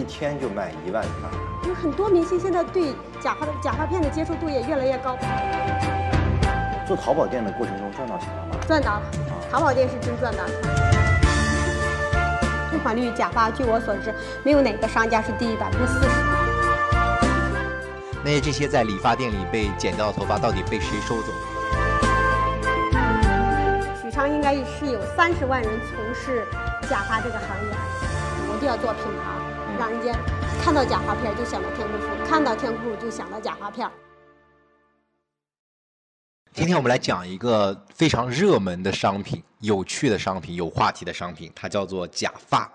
一天就卖一万片。就是很多明星现在对假发的假发片的接受度也越来越高。做淘宝店的过程中赚到钱了吗？赚到了，淘宝店是真赚到了。退款率假发，据我所知，没有哪个商家是低于百分之四十。那这些在理发店里被剪掉的头发，到底被谁收走？许昌应该是有三十万人从事假发这个行业，我就要做品牌，让人家看到假发片就想到天空树，看到天空树就想到假发片。今天我们来讲一个非常热门的商品、有趣的商品、有话题的商品，它叫做假发。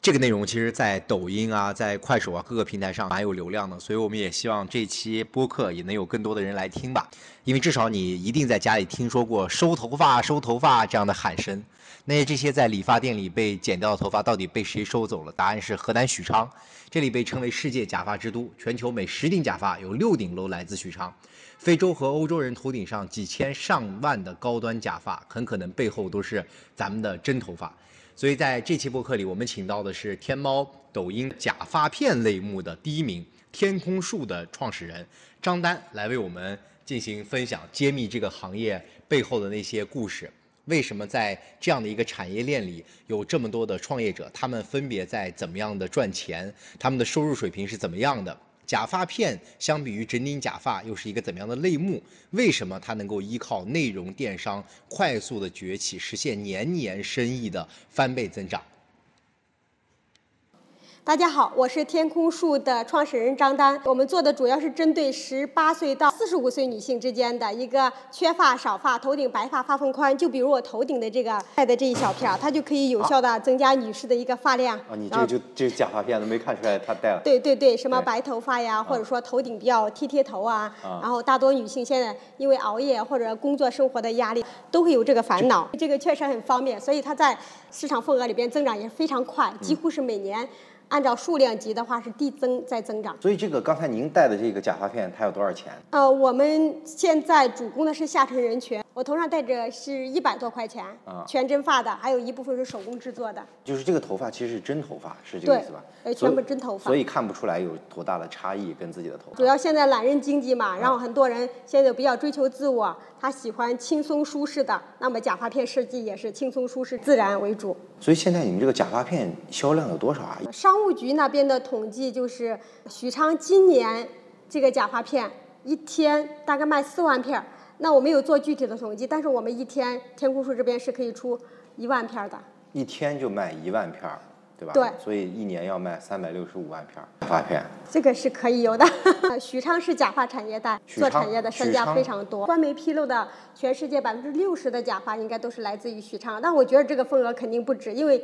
这个内容其实，在抖音啊、在快手啊各个平台上蛮有流量的，所以我们也希望这期播客也能有更多的人来听吧。因为至少你一定在家里听说过“收头发、收头发”这样的喊声。那这些在理发店里被剪掉的头发，到底被谁收走了？答案是河南许昌，这里被称为世界假发之都，全球每十顶假发有六顶都来自许昌。非洲和欧洲人头顶上几千上万的高端假发，很可能背后都是咱们的真头发。所以在这期播客里，我们请到的是天猫、抖音假发片类目的第一名天空树的创始人张丹，来为我们进行分享，揭秘这个行业背后的那些故事。为什么在这样的一个产业链里有这么多的创业者？他们分别在怎么样的赚钱？他们的收入水平是怎么样的？假发片相比于整顶假发又是一个怎么样的类目？为什么它能够依靠内容电商快速的崛起，实现年年生意的翻倍增长？大家好，我是天空树的创始人张丹。我们做的主要是针对十八岁到四十五岁女性之间的一个缺发、少发、头顶白发、发缝宽。就比如我头顶的这个戴的这一小片儿，它就可以有效的增加女士的一个发量。啊，你这个就这假发片都没看出来她戴了。对对对，什么白头发呀，或者说头顶比较贴贴头啊。然后大多女性现在因为熬夜或者工作生活的压力，都会有这个烦恼。这个确实很方便，所以它在市场份额里边增长也是非常快，几乎是每年。按照数量级的话是递增在增长，所以这个刚才您戴的这个假发片它要多少钱？呃，我们现在主攻的是下沉人群，我头上戴着是一百多块钱，啊，全真发的，还有一部分是手工制作的。就是这个头发其实是真头发，是这个意思吧？呃，全部真头发，所以看不出来有多大的差异跟自己的头发。主要现在懒人经济嘛，然后很多人现在比较追求自我，他喜欢轻松舒适的，那么假发片设计也是轻松舒适、自然为主。所以现在你们这个假发片销量有多少啊？商务局那边的统计就是，许昌今年这个假发片一天大概卖四万片儿。那我没有做具体的统计，但是我们一天天空树这边是可以出一万片的。一天就卖一万片儿，对吧？对。所以一年要卖三百六十五万片假发片。这个是可以有的。许昌是假发产业带，做产业的商家非常多。官媒披露的，全世界百分之六十的假发应该都是来自于许昌，但我觉得这个份额肯定不止，因为。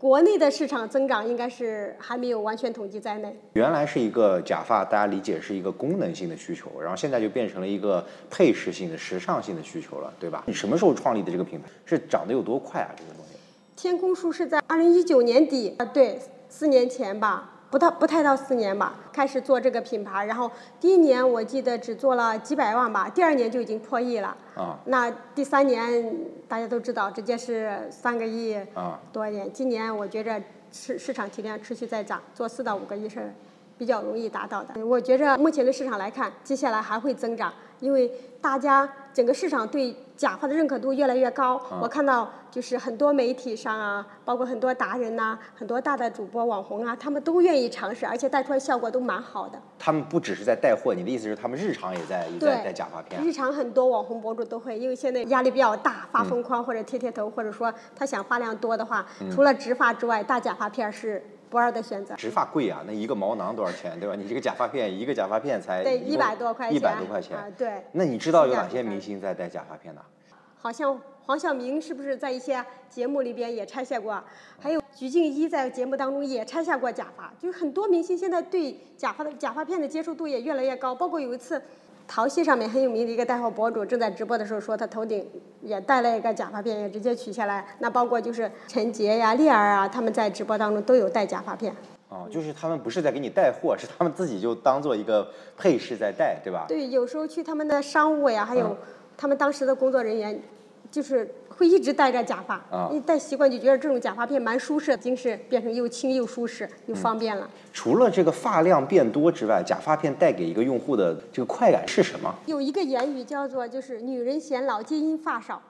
国内的市场增长应该是还没有完全统计在内。原来是一个假发，大家理解是一个功能性的需求，然后现在就变成了一个配饰性的、时尚性的需求了，对吧？你什么时候创立的这个品牌？是涨得有多快啊？这个东西？天空树是在二零一九年底啊，对，四年前吧。不到不太到四年吧，开始做这个品牌，然后第一年我记得只做了几百万吧，第二年就已经破亿了。啊。那第三年大家都知道，直接是三个亿多一点。今年我觉着市市场体量持续在涨，做四到五个亿是比较容易达到的。我觉着目前的市场来看，接下来还会增长，因为大家整个市场对。假发的认可度越来越高，我看到就是很多媒体上啊，包括很多达人呐，很多大的主播网红啊，他们都愿意尝试，而且带出来效果都蛮好的。他们不只是在带货，你的意思是他们日常也在也在戴假发片？日常很多网红博主都会，因为现在压力比较大，发疯狂或者贴贴头，或者说他想发量多的话，除了植发之外，大假发片是不二的选择。植发贵啊，那一个毛囊多少钱，对吧？你这个假发片一个假发片才对一百多块钱，一百多块钱啊，对。那你知道有哪些明星在戴假发片呢？好像黄晓明是不是在一些节目里边也拆下过？还有鞠婧祎在节目当中也拆下过假发。就是很多明星现在对假发的假发片的接受度也越来越高。包括有一次，淘系上面很有名的一个带货博主正在直播的时候说他头顶也戴了一个假发片，也直接取下来。那包括就是陈杰呀、丽儿啊，他们在直播当中都有戴假发片。哦，就是他们不是在给你带货，是他们自己就当做一个配饰在戴，对吧？对，有时候去他们的商务呀，还有。他们当时的工作人员就是会一直戴着假发，啊你戴习惯就觉得这种假发片蛮舒适，精是变成又轻又舒适又方便了。除了这个发量变多之外，假发片带给一个用户的这个快感是什么？有一个言语叫做就是女人显老皆因发少。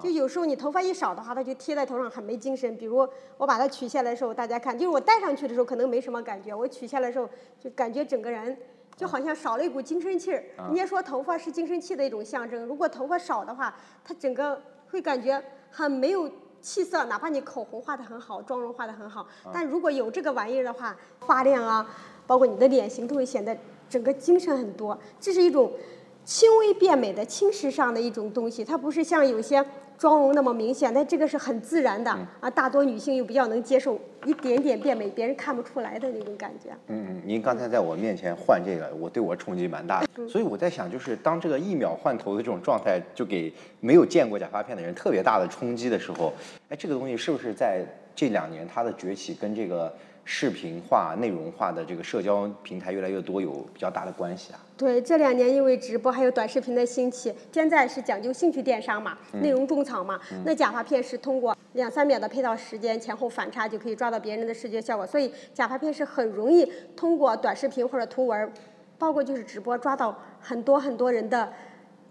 就有时候你头发一少的话，它就贴在头上很没精神。比如我把它取下来的时候，大家看，就是我戴上去的时候可能没什么感觉，我取下来的时候就感觉整个人就好像少了一股精神气儿。人家说头发是精神气的一种象征，如果头发少的话，它整个会感觉很没有气色，哪怕你口红画的很好，妆容画的很好，但如果有这个玩意儿的话，发量啊，包括你的脸型都会显得整个精神很多。这是一种轻微变美的轻时尚的一种东西，它不是像有些妆容那么明显，但这个是很自然的、啊，大多女性又比较能接受一点点变美，别人看不出来的那种感觉。嗯嗯，您刚才在我面前换这个，我对我冲击蛮大的，所以我在想，就是当这个一秒换头的这种状态，就给没有见过假发片的人特别大的冲击的时候，哎，这个东西是不是在这两年它的崛起跟这个视频化、内容化的这个社交平台越来越多有比较大的关系啊？对，这两年因为直播还有短视频的兴起，现在是讲究兴趣电商嘛，内容种草嘛。那假发片是通过两三秒的配套时间前后反差就可以抓到别人的视觉效果，所以假发片是很容易通过短视频或者图文，包括就是直播抓到很多很多人的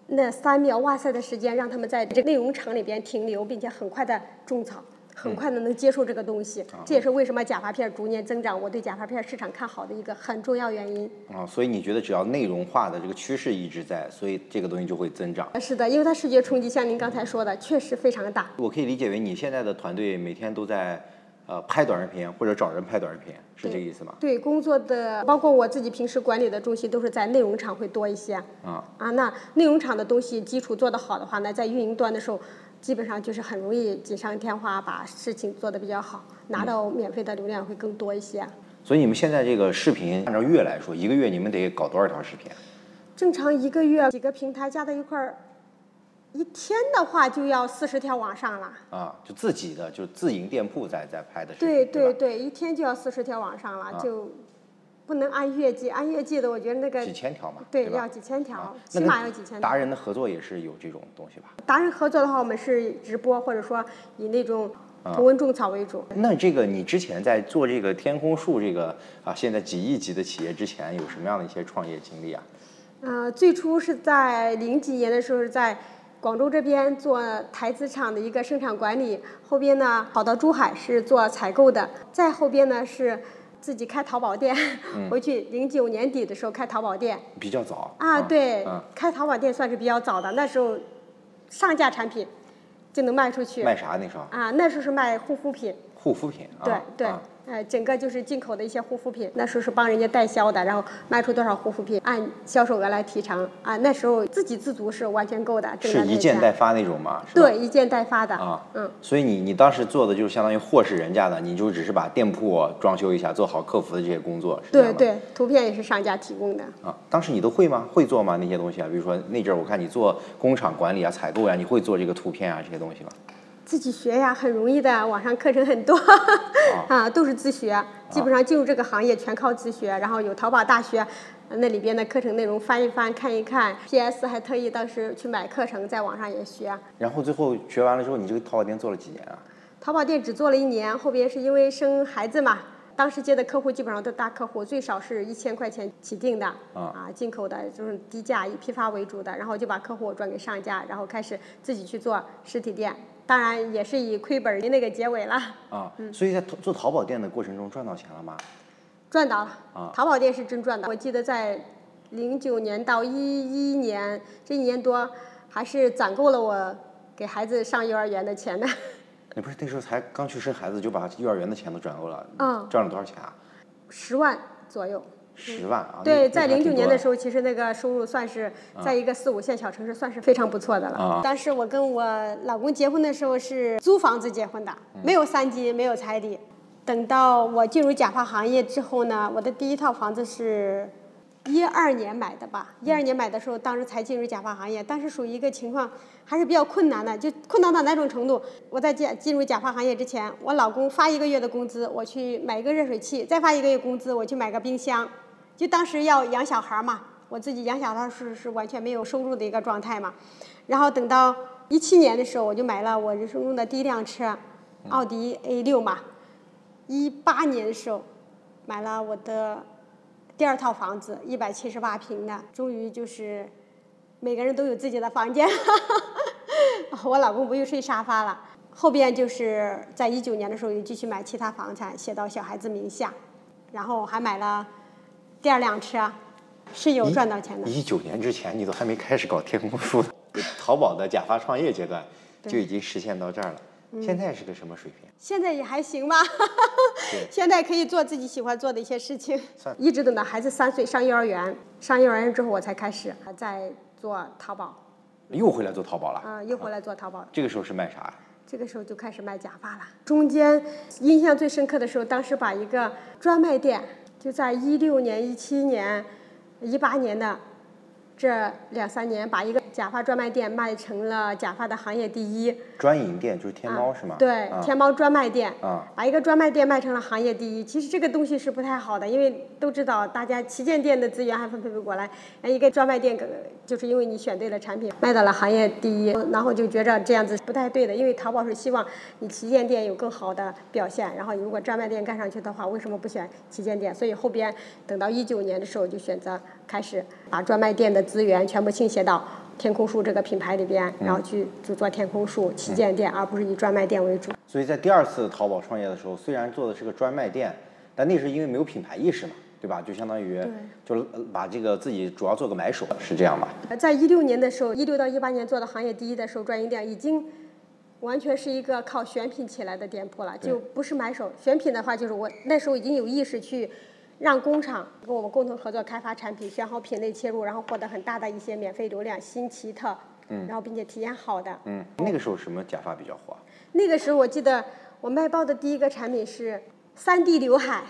那三秒哇塞的时间，让他们在这个内容场里边停留，并且很快的种草。很快的能接受这个东西，这也是为什么假发片逐年增长，我对假发片市场看好的一个很重要原因。啊，所以你觉得只要内容化的这个趋势一直在，所以这个东西就会增长。是的，因为它视觉冲击，像您刚才说的，确实非常大。我可以理解为你现在的团队每天都在呃拍短视频或者找人拍短视频，是这个意思吗？对，工作的包括我自己平时管理的重心都是在内容厂会多一些。啊啊，那内容厂的东西基础做得好的话呢，在运营端的时候，基本上就是很容易锦上添花，把事情做得比较好，拿到免费的流量会更多一些。所以你们现在这个视频按照月来说，一个月你们得搞多少条视频？正常一个月几个平台加在一块儿，一天的话就要四十条往上了。啊，就自己的就自营店铺在在拍的视频，对对对对，一天就要四十条往上了，就不能按月计，按月计的我觉得那个几千条嘛，对，吧要几千条，啊起码要几千条。达人的合作也是有这种东西吧？达人合作的话，我们是直播或者说以那种啊图文种草为主。那这个你之前在做这个天空树这个啊，现在几亿级的企业之前，有什么样的一些创业经历啊？呃，最初是在零几年的时候是在广州这边做台资厂的一个生产管理，后边呢跑到珠海是做采购的，再后边呢是自己开淘宝店，嗯回去零九年底的时候开淘宝店。比较早啊，对，嗯开淘宝店算是比较早的，那时候上架产品就能卖出去。卖啥那时候？啊，那时候是卖护肤品，护肤品啊，对对啊，呃，整个就是进口的一些护肤品，那时候是帮人家代销的，然后卖出多少护肤品，按销售额来提成啊。那时候自给自足是完全够的，挣是一件代发那种吗？是对，一件代发的。啊，嗯，所以你你当时做的就是相当于货是人家的，你就只是把店铺装修一下，做好客服的这些工作？对对，图片也是商家提供的。啊，当时你都会吗？会做吗？那些东西啊，比如说那阵儿我看你做工厂管理啊、采购呀、你会做这个图片啊这些东西吗？自己学呀，很容易的，网上课程很多，啊，都是自学，基本上进入这个行业全靠自学。然后有淘宝大学，呃那里边的课程内容翻一翻看一看。PS 还特意当时去买课程，在网上也学。然后最后学完了之后，你这个淘宝店做了几年啊？淘宝店只做了一年，后边是因为生孩子嘛，当时接的客户基本上都大客户，最少是一千块钱起订的，啊，进口的就是低价，以批发为主的，然后就把客户转给上家，然后开始自己去做实体店，当然也是以亏本儿那个结尾了，啊，嗯所以在做做淘宝店的过程中赚到钱了吗？赚到了。啊淘宝店是真赚的，我记得在零九年到一一年这一年多，还是攒够了我给孩子上幼儿园的钱的。你不是那时候才刚去生孩子就把幼儿园的钱都赚够了？嗯赚了多少钱啊？十万左右。十万啊？对，在零九年的时候，其实那个收入算是在一个四五线小城市算是非常不错的了。啊当时我跟我老公结婚的时候是租房子结婚的，没有三金，没有彩礼。等到我进入假发行业之后呢，我的第一套房子是一二年买的吧。一二年买的时候，当时才进入假发行业，当时属于一个情况还是比较困难的，就困难到哪种程度？我在进进入假发行业之前，我老公发一个月的工资，我去买一个热水器，再发一个月工资，我去买个冰箱。就当时要养小孩嘛，我自己养小孩是是完全没有收入的一个状态嘛。然后等到一七年的时候，我就买了我人生中的第一辆车，奥迪 A 六嘛。一八年的时候，买了我的第二套房子，一百七十八平的，终于就是每个人都有自己的房间。我老公不用睡沙发了。后边就是在一九年的时候又继续买其他房产，写到小孩子名下，然后还买了第二辆车，是有赚到钱的。一九年之前你都还没开始搞天空树，淘宝的假发创业阶段就已经实现到这儿了。现在是个什么水平？现在也还行吧，现在可以做自己喜欢做的一些事情。一直等到孩子三岁上幼儿园，上幼儿园之后我才开始在做淘宝，又回来做淘宝了。啊、又回来做淘宝。这个时候是卖啥？这个时候就开始卖假发了。中间印象最深刻的时候，当时把一个专卖店，就在一六年、一七年、一八年的这两三年，把一个假发专卖店卖成了假发的行业第一。专营店就是天猫是吗？对，啊天猫专卖店，啊把一个专卖店卖成了行业第一。其实这个东西是不太好的，因为都知道大家旗舰店的资源还分配不过来，那一个专卖店，就是因为你选对了产品，卖到了行业第一，然后就觉着这样子不太对的，因为淘宝是希望你旗舰店有更好的表现，然后如果专卖店干上去的话，为什么不选旗舰店？所以后边等到一九年的时候，就选择开始把专卖店的资源全部倾斜到。天空树这个品牌里边，然后去就做天空树旗舰店，而不是以专卖店为主。所以在第二次淘宝创业的时候，虽然做的是个专卖店，但那是因为没有品牌意识嘛，对吧？就相当于就呃把这个自己主要做个买手，是这样吧？在一六年的时候，一六到一八年做的行业第一的时候，专营店已经完全是一个靠选品起来的店铺了，就不是买手。选品的话，就是我那时候已经有意识去让工厂跟我们共同合作开发产品，选好品类切入，然后获得很大的一些免费流量，新奇特，嗯然后并且体验好的。嗯，那个时候什么假发比较火？那个时候我记得我卖爆的第一个产品是三 D 刘海，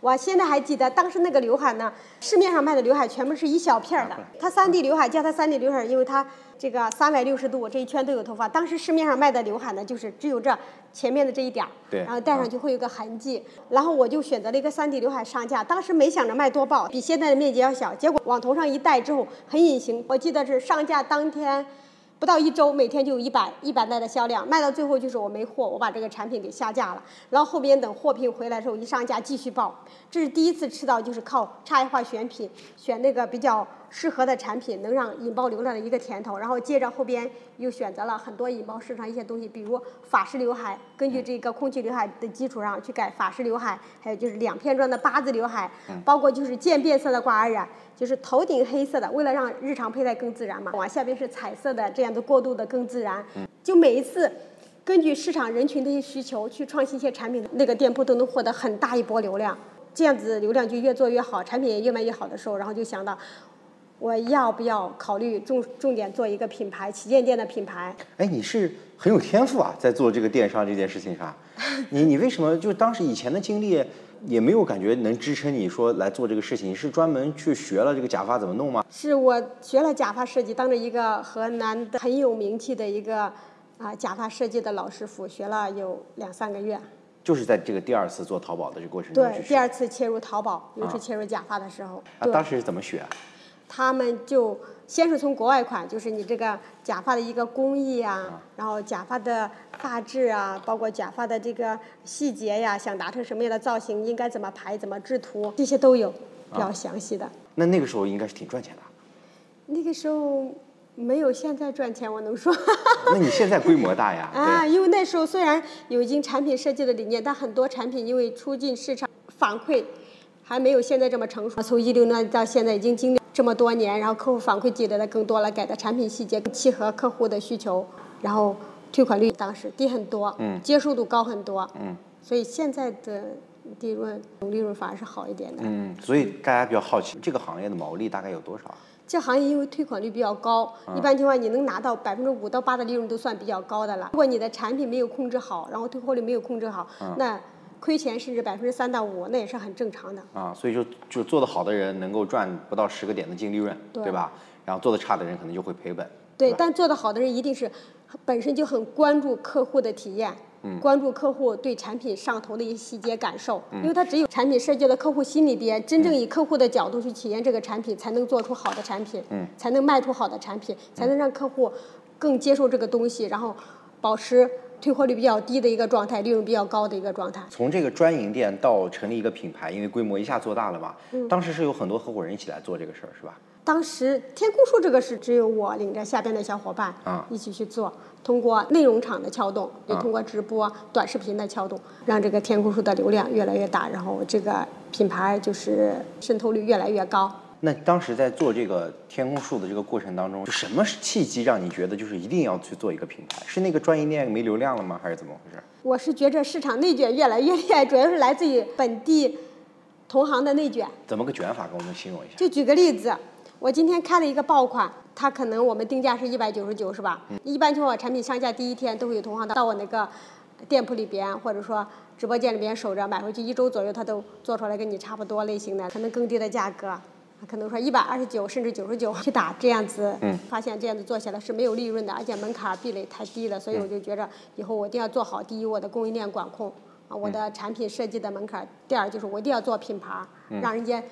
我现在还记得当时那个刘海呢，市面上卖的刘海全部是一小片儿的，它三 D 刘海叫它三 D 刘海，因为它这个三百六十度这一圈都有头发。当时市面上卖的刘海呢，就是只有这前面的这一点儿，对然后戴上去会有个痕迹。然后我就选择了一个三 D 刘海上架，当时没想着卖多爆，比现在的面积要小，结果往头上一戴之后很隐形。我记得是上架当天。不到一周，每天就有一百一百袋的销量，卖到最后就是我没货，我把这个产品给下架了。然后后边等货品回来的时候，一上架继续爆。这是第一次吃到就是靠差异化选品，选那个比较适合的产品，能让引爆流量的一个甜头。然后接着后边又选择了很多引爆市场一些东西，比如法式刘海，根据这个空气刘海的基础上去改法式刘海，还有就是两片状的八字刘海，包括就是渐变色的挂耳染。就是头顶黑色的，为了让日常佩戴更自然嘛，往下边是彩色的，这样的过渡的更自然。就每一次根据市场人群的一些需求去创新一些产品，那个店铺都能获得很大一波流量。这样子流量就越做越好，产品也越卖越好的时候，然后就想到我要不要考虑重重点做一个品牌旗舰店的品牌。哎，你是很有天赋啊，在做这个电商这件事情上，你你为什么就当时以前的经历也没有感觉能支撑你说来做这个事情？你是专门去学了这个假发怎么弄吗？是我学了假发设计，当着一个河南的很有名气的一个啊假发设计的老师傅，学了有两三个月。就是在这个第二次做淘宝的这个过程中对第二次切入淘宝，又是切入假发的时候，啊，当时是怎么学啊？他们就先是从国外款，就是你这个假发的一个工艺啊，然后假发的发质啊，包括假发的这个细节呀，想达成什么样的造型，应该怎么排、怎么制图，这些都有比较详细的。那那个时候应该是挺赚钱的。那个时候没有现在赚钱，我能说。那你现在规模大呀？啊，因为那时候虽然有已经产品设计的理念，但很多产品因为出进市场反馈还没有现在这么成熟。从一六年到现在已经经历这么多年，然后客户反馈积累的更多了，改的产品细节更契合客户的需求，然后退款率当时低很多，嗯接受度高很多，嗯所以现在的利润总利润反而是好一点的。嗯，所以大家比较好奇，这个行业的毛利大概有多少啊？这行业因为退款率比较高，一般情况你能拿到百分之五到八的利润都算比较高的了。如果你的产品没有控制好，然后退货率没有控制好，那亏钱甚至百分之三到五，那也是很正常的。啊，所以就就做得好的人能够赚不到十个点的净利润，对吧？然后做得差的人可能就会赔本。对，吧但做得好的人一定是本身就很关注客户的体验，嗯关注客户对产品上头的一些细节感受，因为他只有产品设计到客户心里边，真正以客户的角度去体验这个产品，才能做出好的产品，嗯才能卖出好的产品，才能让客户更接受这个东西，然后保持退货率比较低的一个状态，利润比较高的一个状态。从这个专营店到成立一个品牌，因为规模一下做大了嘛，嗯当时是有很多合伙人一起来做这个事儿，是吧？当时天空树这个是只有我领着下边的小伙伴啊一起去做，通过内容厂的撬动，也啊通过直播、短视频的撬动，让这个天空树的流量越来越大，然后这个品牌就是渗透率越来越高。那当时在做这个天空树的这个过程当中，就什么契机让你觉得就是一定要去做一个品牌？是那个专营店没流量了吗？还是怎么回事？我是觉着市场内卷越来越厉害，主要是来自于本地同行的内卷。怎么个卷法？给我们形容一下。就举个例子，我今天开了一个爆款，它可能我们定价是一百九十九，是吧？一般情况下，产品上架第一天都会有同行到我那个店铺里边，或者说直播间里边守着，买回去一周左右，它都做出来跟你差不多类型的，可能更低的价格。可能说一百二十九甚至九十九去打这样子，嗯。发现这样子做起来是没有利润的，而且门槛儿壁垒太低了，所以我就觉着以后我一定要做好第一我的供应链管控啊，我的产品设计的门槛儿；第二就是我一定要做品牌儿，让人家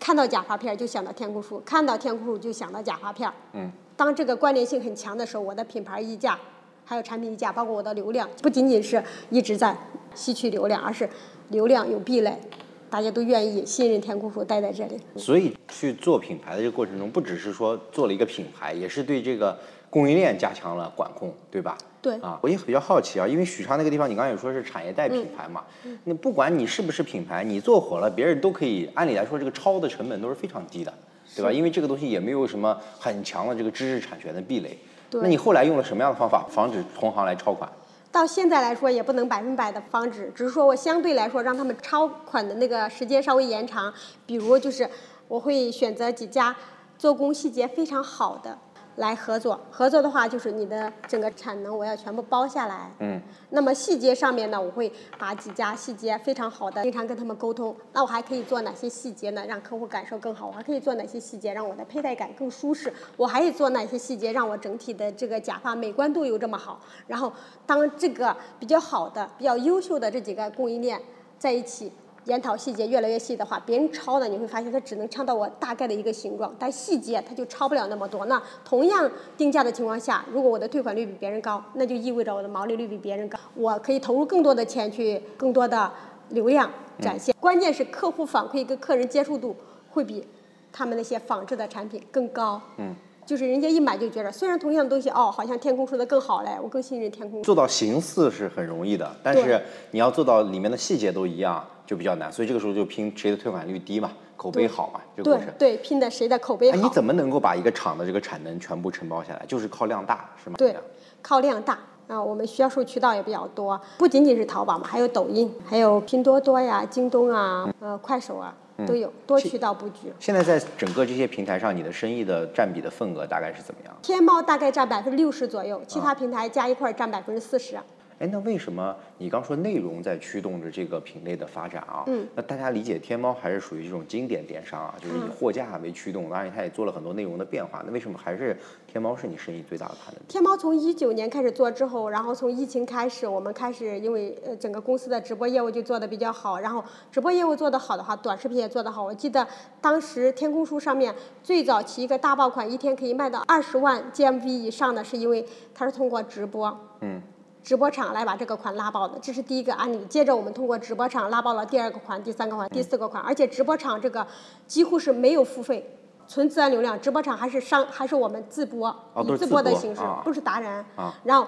看到假发片儿就想到天空树，看到天空树就想到假发片儿。嗯，当这个关联性很强的时候，我的品牌溢价，还有产品溢价，包括我的流量，不仅仅是一直在吸取流量，而是流量有壁垒，大家都愿意信任天空树待在这里。所以去做品牌的这个过程中，不只是说做了一个品牌，也是对这个供应链加强了管控，对吧？对啊，我也比较好奇啊，因为许昌那个地方，你刚才也说是产业带品牌嘛，那不管你是不是品牌，你做火了，别人都可以，按理来说这个抄的成本都是非常低的，对吧？因为这个东西也没有什么很强的这个知识产权的壁垒。对那你后来用了什么样的方法防止同行来抄款？到现在来说，也不能百分百的防止，只是说我相对来说让他们超款的那个时间稍微延长。比如就是我会选择几家做工细节非常好的来合作。合作的话，就是你的整个产能我要全部包下来。嗯。那么细节上面呢，我会把几家细节非常好的，经常跟他们沟通。那我还可以做哪些细节呢？让客户感受更好。我还可以做哪些细节，让我的佩戴感更舒适？我还可以做哪些细节，让我整体的这个假发美观度有这么好？然后，当这个比较好的、比较优秀的这几个供应链在一起。研讨细节越来越细的话，别人抄呢，你会发现它只能抄到我大概的一个形状，但细节它就抄不了那么多。那同样定价的情况下，如果我的退款率比别人高，那就意味着我的毛利率比别人高，我可以投入更多的钱去更多的流量展现。关键是客户反馈跟客人接触度会比他们那些仿制的产品更高。嗯。就是人家一买就觉得，虽然同样的东西哦，好像天空说的更好嘞，我更信任天空。做到形似是很容易的，但是你要做到里面的细节都一样，就比较难。所以这个时候就拼谁的退款率低嘛，口碑好嘛，这个过程。对对，拼的谁的口碑哎，好。你怎么能够把一个厂的这个产能全部承包下来？就是靠量大，是吗？对，靠量大啊，我们销售渠道也比较多，不仅仅是淘宝嘛，还有抖音，还有拼多多呀、京东啊、呃快手啊都有，多渠道布局。现在在整个这些平台上，你的生意的占比的份额大概是怎么样？天猫大概占百分之六十左右，其他平台加一块儿占百分之四十。哎，那为什么你刚说内容在驱动着这个品类的发展啊？嗯，那大家理解天猫还是属于这种经典电商啊，就是以嗯货架为驱动，当然它也做了很多内容的变化。那为什么还是天猫是你生意最大的盘的？天猫从一九年开始做之后，然后从疫情开始，我们开始因为呃整个公司的直播业务就做得比较好，然后直播业务做得好的话，短视频也做得好。我记得当时天空书上面最早期一个大爆款，一天可以卖到二十万 GMV 以上的，是因为它是通过直播。嗯。直播场来把这个款拉爆的，这是第一个案例。接着我们通过直播场拉爆了第二个款、第三个款、第四个款，而且直播场这个几乎是没有付费，纯自然流量。直播场还是商还是我们自播，以自播播的形式，啊不是达人。啊然后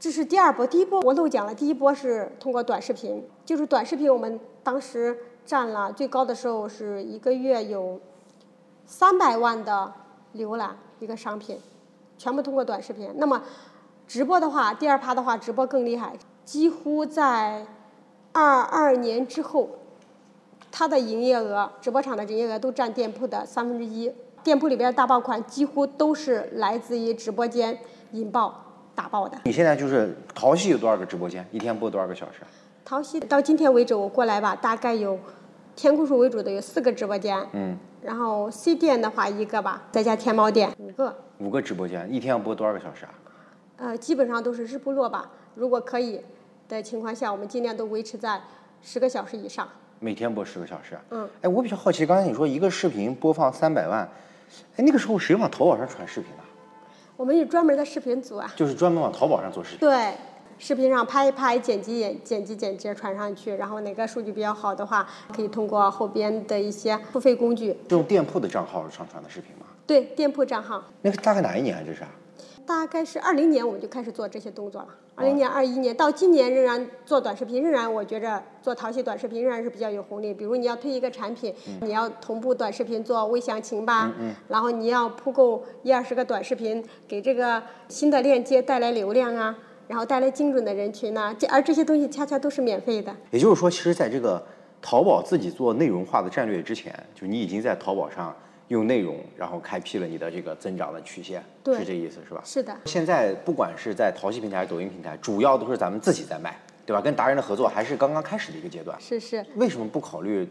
这是第二波，第一波我漏讲了，第一波是通过短视频，就是短视频我们当时占了最高的时候是一个月有三百万的浏览一个商品，全部通过短视频。那么直播的话，第二趴的话，直播更厉害，几乎在二二年之后，它的营业额，直播场的营业额都占店铺的三分之一。店铺里边的大爆款几乎都是来自于直播间引爆打爆的。你现在就是淘系有多少个直播间？一天播多少个小时？淘系到今天为止，我过来吧，大概有天空树为主的有四个直播间，嗯，然后 C 店的话一个吧，再加天猫店五个，五个直播间，一天要播多少个小时啊？呃，基本上都是日不落吧。如果可以的情况下，我们尽量都维持在十个小时以上。每天播十个小时。嗯，哎，我比较好奇，刚才你说一个视频播放三百万，哎，那个时候谁往淘宝上传视频呢？我们有专门的视频组啊。就是专门往淘宝上做视频。对，视频上拍一拍，剪辑剪剪辑剪辑传上去，然后哪个数据比较好的话，可以通过后边的一些付费工具，用店铺的账号上传的视频吗？对店铺账号。那个大概哪一年啊？这是啊？大概是二零年我们就开始做这些动作了。二零年、二一年到今年仍然做短视频，仍然我觉着做淘系短视频仍然是比较有红利。比如你要推一个产品，你要同步短视频做微详情吧，然后你要铺够一二十个短视频，给这个新的链接带来流量啊，然后带来精准的人群呐、这而这些东西恰恰都是免费的。也就是说，其实在这个淘宝自己做内容化的战略之前，就你已经在淘宝上用内容，然后开辟了你的这个增长的曲线，对是这意思是吧？是的，现在不管是在淘系平台还是抖音平台，主要都是咱们自己在卖，对吧？跟达人的合作还是刚刚开始的一个阶段。是是。为什么不考虑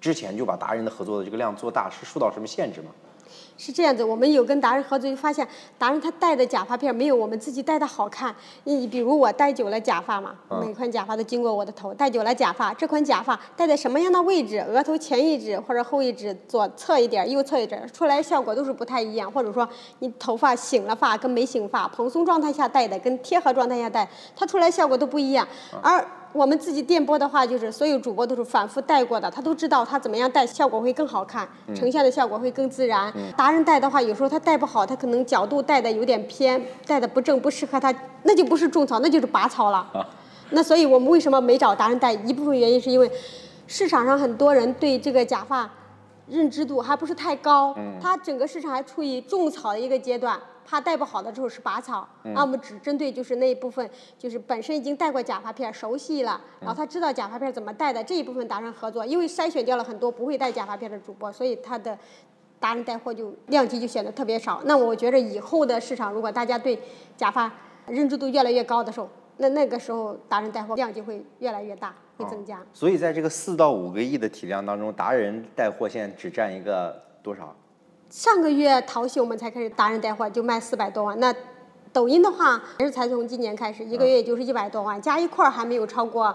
之前就把达人的合作的这个量做大？是受到什么限制吗？是这样子，我们有跟达人合作，就发现达人他戴的假发片没有我们自己戴的好看。你比如我戴久了假发嘛，嗯每款假发都经过我的头，戴久了假发，这款假发戴在什么样的位置，额头前一指或者后一指，左侧一点，右侧一点，出来效果都是不太一样。或者说你头发醒了发跟没醒发，蓬松状态下戴的跟贴合状态下戴，它出来效果都不一样。而我们自己电播的话，就是所有主播都是反复戴过的，他都知道他怎么样戴效果会更好看，呈现的效果会更自然。达人戴的话，有时候他戴不好，他可能角度戴的有点偏，戴的不正，不适合他，那就不是种草，那就是拔草了。那所以我们为什么没找达人戴？一部分原因是因为市场上很多人对这个假发认知度还不是太高，它整个市场还处于种草的一个阶段，怕戴不好的时候是拔草。那我们只针对就是那一部分，就是本身已经戴过假发片，熟悉了，然后他知道假发片怎么戴的这一部分达人合作，因为筛选掉了很多不会戴假发片的主播，所以他的。达人带货就量级就显得特别少。那我觉着以后的市场，如果大家对假发认知度越来越高的时候，那那个时候达人带货量级会越来越大，会增加。所以在这个四到五个亿的体量当中，达人带货现在只占一个多少？上个月淘系我们才开始达人带货，就卖四百多万。那抖音的话，也是才从今年开始，一个月也就是一百多万，加一块儿还没有超过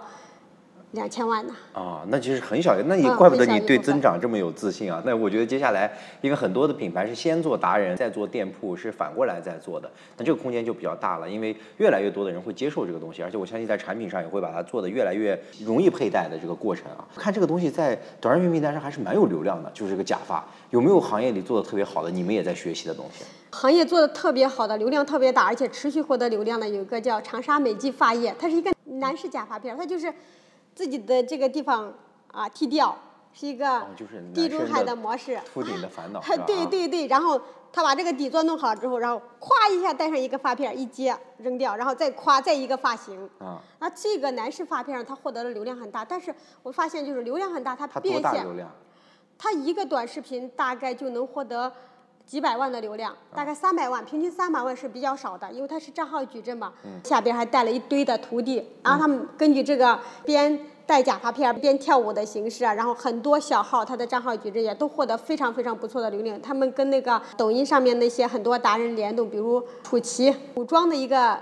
两千万呢。啊，那其实很小，那也嗯怪不得你对增长这么有自信啊。那我觉得接下来，因为很多的品牌是先做达人，再做店铺，是反过来再做的，那这个空间就比较大了，因为越来越多的人会接受这个东西，而且我相信在产品上也会把它做得越来越容易佩戴的这个过程啊。看这个东西在短视频平台上还是蛮有流量的，就是这个假发，有没有行业里做的特别好的，你们也在学习的东西？行业做的特别好的，流量特别大，而且持续获得流量的有一个叫长沙美肌发业，它是一个男士假发片儿，它就是自己的这个地方啊剃掉，是一个地中海的的模式。秃顶的烦恼，是吧？对啊对对，然后他把这个底座弄好之后，然后咵一下戴上一个发片儿，一接扔掉，然后再咵再一个发型。啊，啊，这个男士发片儿他获得的流量很大，但是我发现就是流量很大，它它多变现大流，量？它一个短视频大概就能获得几百万的流量，大概三百万，平均三百万是比较少的，因为它是账号矩阵嘛。下边还带了一堆的徒弟，然后他们根据这个边戴假发片边跳舞的形式啊，然后很多小号他的账号矩阵也都获得非常非常不错的流量。他们跟那个抖音上面那些很多达人联动，比如楚奇古装的一个。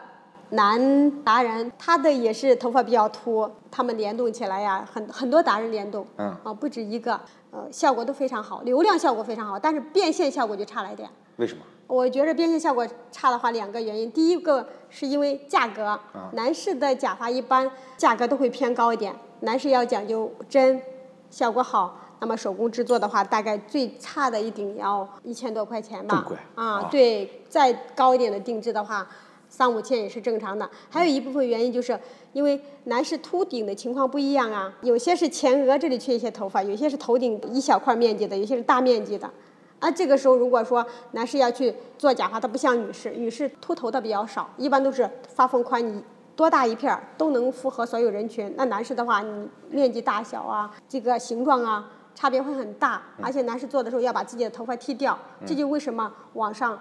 男达人，他的也是头发比较秃，他们联动起来呀，很很多达人联动，嗯啊，不止一个，呃，效果都非常好，流量效果非常好，但是变现效果就差了一点。为什么？我觉着变现效果差的话，两个原因，第一个是因为价格，男士的假发一般价格都会偏高一点，男士要讲究真，效果好。那么手工制作的话，大概最差的一顶要一千多块钱吧。啊，对，再高一点的定制的话，三五千也是正常的。还有一部分原因就是因为男士秃顶的情况不一样啊，有些是前额这里缺一些头发，有些是头顶一小块面积的，有些是大面积的。啊，这个时候如果说男士要去做假发，它不像女士，女士秃头的比较少，一般都是发缝宽，你多大一片儿都能符合所有人群。那男士的话，你面积大小啊，这个形状啊，差别会很大，而且男士做的时候要把自己的头发剃掉，这就为什么网上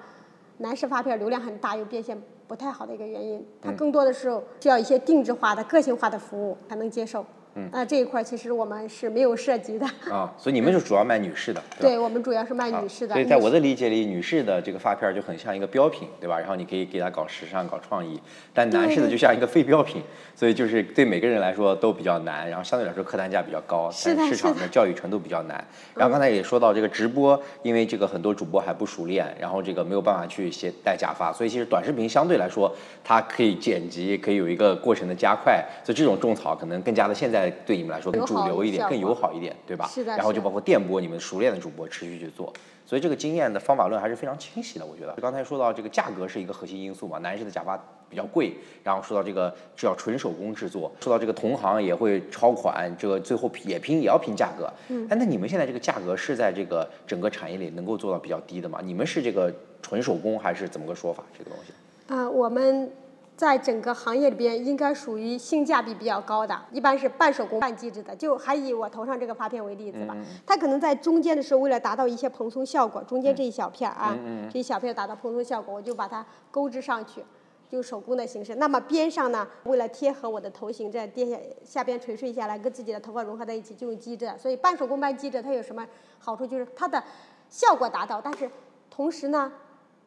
男士发片流量很大又变现不太好的一个原因。它更多的时候需要一些定制化的、个性化的服务才能接受。嗯，啊，这一块其实我们是没有涉及的。啊，所以你们是主要卖女士的，对对我们主要是卖女士的。所以在我的理解里，女士的这个发片就很像一个标品，对吧？然后你可以给它搞时尚、搞创意，但男士的就像一个非标品，所以就是对每个人来说都比较难，然后相对来说客单价比较高，但市场的教育程度比较难。然后刚才也说到这个直播，因为这个很多主播还不熟练，然后这个没有办法去携带假发，所以其实短视频相对来说它可以剪辑，可以有一个过程的加快，所以这种种草可能更加的现在对你们来说更。主流一点，更友好一点，对吧？是的。然后就包括电波，你们熟练的主播持续去做，所以这个经验的方法论还是非常清晰的。我觉得刚才说到这个价格是一个核心因素嘛，男士的假发比较贵，然后说到这个是要纯手工制作，说到这个同行也会超款，这个最后也拼也要拼价格。嗯。哎，那你们现在这个价格是在这个整个产业里能够做到比较低的吗？你们是这个纯手工还是怎么个说法？这个东西？啊，我们。在整个行业里边，应该属于性价比比较高的，一般是半手工半机制的。就还以我头上这个发片为例子吧，它可能在中间的时候，为了达到一些蓬松效果，中间这一小片啊，这一小片达到蓬松效果，我就把它钩织上去，就手工的形式。那么边上呢，为了贴合我的头型，这跌下下边垂顺下来，跟自己的头发融合在一起，就用机织。所以半手工半机织，它有什么好处？就是它的效果达到，但是同时呢，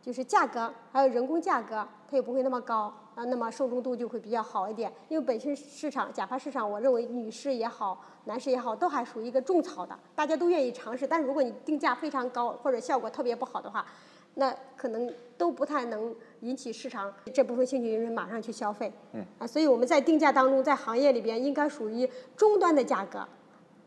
就是价格还有人工价格，它也不会那么高。啊，那么受众度就会比较好一点，因为本身市场假发市场，我认为女士也好，男士也好，都还属于一个种草的，大家都愿意尝试。但如果你定价非常高或者效果特别不好的话，那可能都不太能引起市场这部分兴趣人士马上去消费。嗯。啊，所以我们在定价当中，在行业里边应该属于中端的价格，